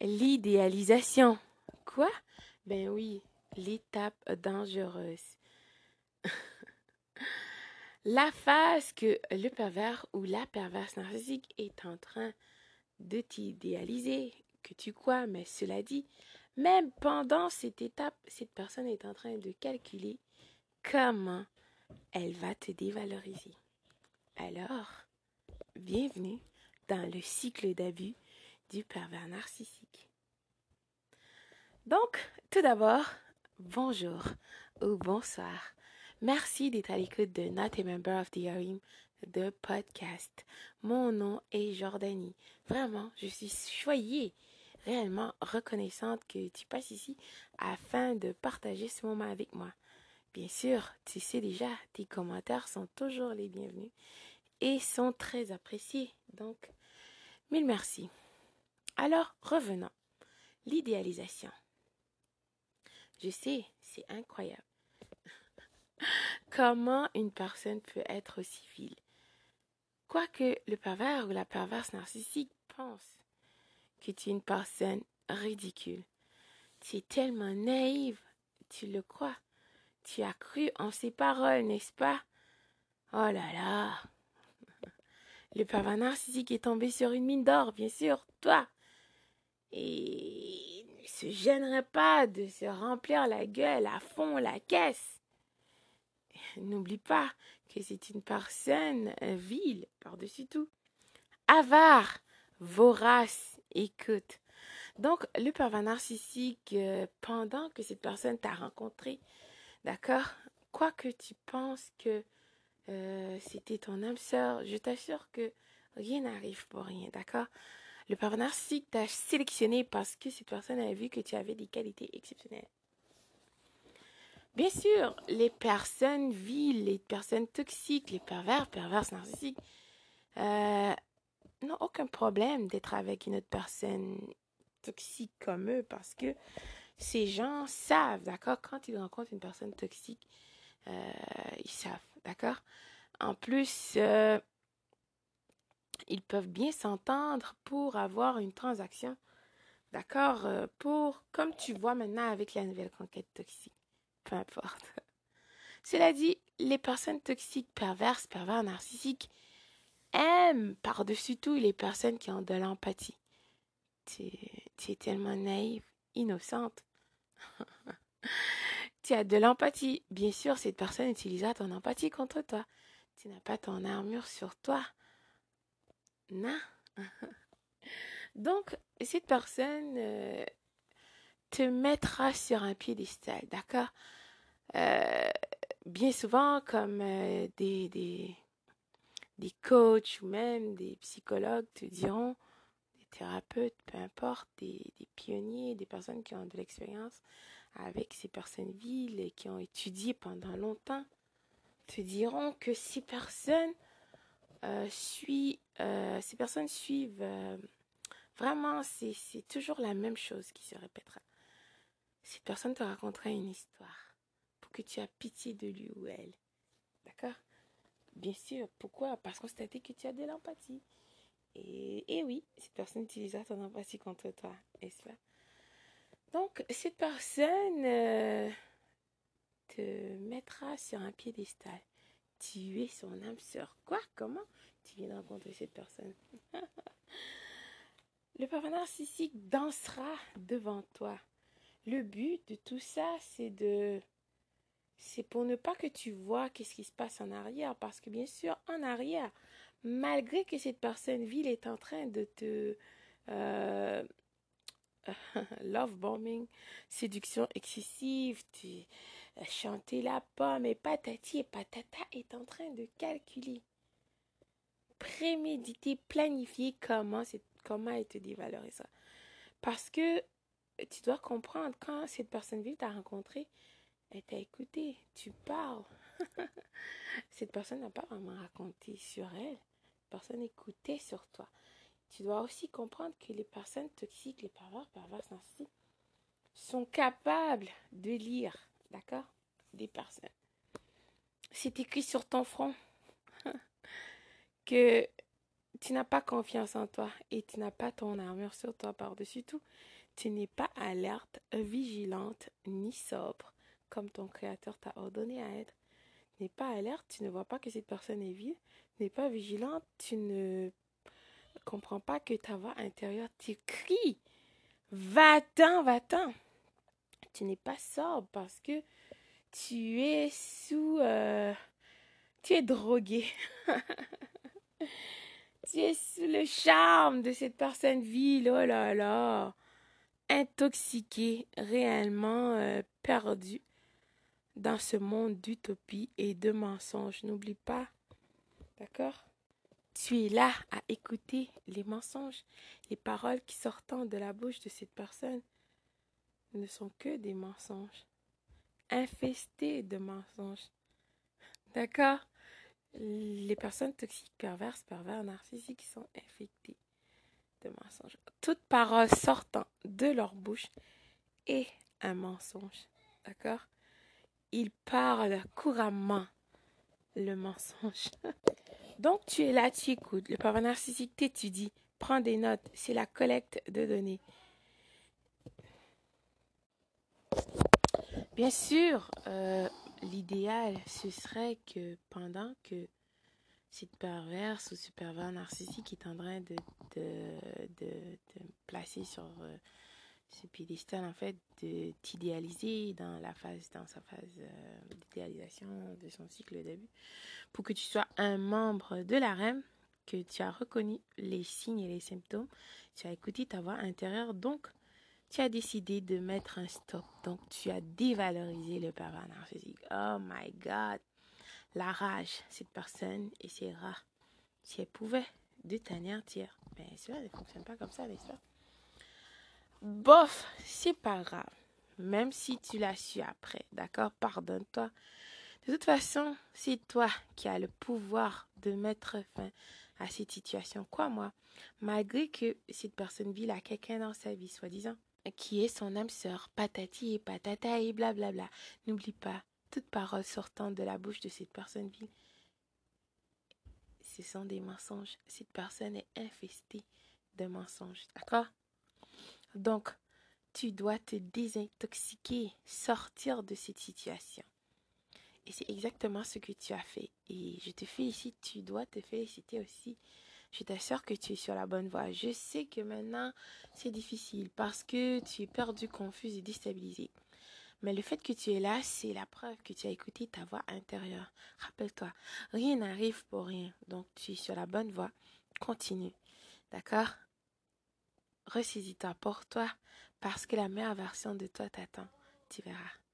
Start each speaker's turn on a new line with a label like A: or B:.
A: L'idéalisation. Quoi? Ben oui, l'étape dangereuse. la phase que le pervers ou la perverse narcissique est en train de t'idéaliser, que tu crois, mais cela dit, même pendant cette étape, cette personne est en train de calculer comment elle va te dévaloriser. Alors, bienvenue dans le cycle d'abus du pervers narcissique. Donc, tout d'abord, bonjour ou bonsoir. Merci d'être à l'écoute de Not a Member of the Harim de podcast. Mon nom est Jordanie. Vraiment, je suis choyée, réellement reconnaissante que tu passes ici afin de partager ce moment avec moi. Bien sûr, tu sais déjà, tes commentaires sont toujours les bienvenus et sont très appréciés. Donc, mille merci. Alors, revenons. L'idéalisation. Je sais, c'est incroyable. Comment une personne peut être aussi vile Quoique le pervers ou la perverse narcissique pense que tu es une personne ridicule. Tu es tellement naïve, tu le crois. Tu as cru en ses paroles, n'est-ce pas? Oh là là Le pervers narcissique est tombé sur une mine d'or, bien sûr, toi et ne se gênerait pas de se remplir la gueule à fond la caisse. N'oublie pas que c'est une personne vile par-dessus tout. Avare, vorace, écoute. Donc, le pervers narcissique, euh, pendant que cette personne t'a rencontré, d'accord, quoi que tu penses que euh, c'était ton âme sœur, je t'assure que rien n'arrive pour rien, d'accord le pervers narcissique t'a sélectionné parce que cette personne a vu que tu avais des qualités exceptionnelles. Bien sûr, les personnes viles, les personnes toxiques, les pervers, perverses, narcissiques, euh, n'ont aucun problème d'être avec une autre personne toxique comme eux parce que ces gens savent, d'accord, quand ils rencontrent une personne toxique, euh, ils savent, d'accord? En plus, euh, ils peuvent bien s'entendre pour avoir une transaction. D'accord? Euh, Pour, comme tu vois maintenant avec la nouvelle conquête toxique. Peu importe. Cela dit, les personnes toxiques, perverses, pervers, narcissiques aiment par-dessus tout les personnes qui ont de l'empathie. Tu, tu es tellement naïve, innocente. tu as de l'empathie. Bien sûr, cette personne utilisera ton empathie contre toi. Tu n'as pas ton armure sur toi. Non. Donc, cette personne euh, te mettra sur un piédestal, d'accord? Euh, Bien souvent, comme euh, des, des, des coachs ou même des psychologues te diront, des thérapeutes, peu importe, des, des pionniers, des personnes qui ont de l'expérience avec ces personnes viles et qui ont étudié pendant longtemps, te diront que ces personnes euh, euh, ces personnes suivent, euh, vraiment, c'est toujours la même chose qui se répétera. Cette personne te racontera une histoire pour que tu aies pitié de lui ou elle. D'accord? Bien sûr. Pourquoi? Parce qu'on s'est dit que tu as de l'empathie. Et, et, oui, cette personne utilisera ton empathie contre toi, n'est-ce pas? Donc, cette personne te mettra sur un piédestal tu es son âme sœur. Quoi? Comment tu viens de rencontrer cette personne? Le papa narcissique dansera devant toi. Le but de tout ça, c'est de c'est pour ne pas que tu vois qu'est-ce qui se passe en arrière parce que bien sûr en arrière malgré que cette personne vile est en train de te euh, love bombing séduction excessive tu chanter la pomme et patati et patata est en train de calculer, préméditer, planifier comment, comment elle te dévalorise. Parce que tu dois comprendre, quand cette personne vive t'a rencontré, elle t'a écouté, tu parles. cette personne n'a pas vraiment raconté sur elle. Personne écoutait sur toi. Tu dois aussi comprendre que les personnes toxiques, les pervers, pervers ainsi, sont capables de lire D'accord? Des personnes. C'est écrit sur ton front que tu n'as pas confiance en toi et tu n'as pas ton armure sur toi par-dessus tout. Tu n'es pas alerte, vigilante ni sobre comme ton créateur t'a ordonné à être. Tu n'es pas alerte, tu ne vois pas que cette personne est vile. Tu n'es pas vigilante, tu ne comprends pas que ta voix intérieure tu crie. Va-t'en, va-t'en. Tu n'es pas sobre parce que tu es sous... Euh, tu es drogué. tu es sous le charme de cette personne vile. Oh là là. Intoxiqué, réellement euh, perdu dans ce monde d'utopie et de mensonges. N'oublie pas. D'accord? Tu es là à écouter les mensonges. Les paroles qui sortant de la bouche de cette personne ne sont que des mensonges. Infestés de mensonges. D'accord? Les personnes toxiques, perverses, pervers, narcissiques sont infectées de mensonges. Toute parole sortant de leur bouche est un mensonge. D'accord? Ils parlent couramment le mensonge. Donc tu es là, tu écoutes. Le pervers narcissique t'étudie, prends des notes. C'est la collecte de données. Bien sûr, euh, l'idéal, ce serait que pendant que cette perverse ou ce pervers narcissique est en train de, de, placer sur euh, ce piédestal, en fait, de t'idéaliser dans dans sa phase euh, d'idéalisation de son cycle vie, pour que tu sois un membre de la REM, que tu as reconnu les signes et les symptômes, tu as écouté ta voix intérieure, donc tu as décidé de mettre un stop. Donc, tu as dévalorisé le pervers narcissique. Oh my God. La rage, cette personne et ses rats, si elle pouvait de t'anéantir, mais cela ne fonctionne pas comme ça, n'est-ce pas? Bof, c'est pas grave. Même si tu l'as su après, d'accord? Pardonne-toi. De toute façon, c'est toi qui as le pouvoir de mettre fin à cette situation. Quoi, moi? Malgré que cette personne vit à quelqu'un dans sa vie, soi-disant qui est son âme sœur, patati et patata et blablabla. N'oublie pas, toute parole sortant de la bouche de cette personne vile, ce sont des mensonges. Cette personne est infestée de mensonges, d'accord? Donc, tu dois te désintoxiquer, sortir de cette situation. Et c'est exactement ce que tu as fait. Et je te félicite, tu dois te féliciter aussi je t'assure que tu es sur la bonne voie. Je sais que maintenant, c'est difficile parce que tu es perdu, confus et déstabilisé. Mais le fait que tu es là, c'est la preuve que tu as écouté ta voix intérieure. Rappelle-toi, rien n'arrive pour rien. Donc, tu es sur la bonne voie. Continue. D'accord? Ressaisis-toi pour toi parce que la meilleure version de toi t'attend. Tu verras.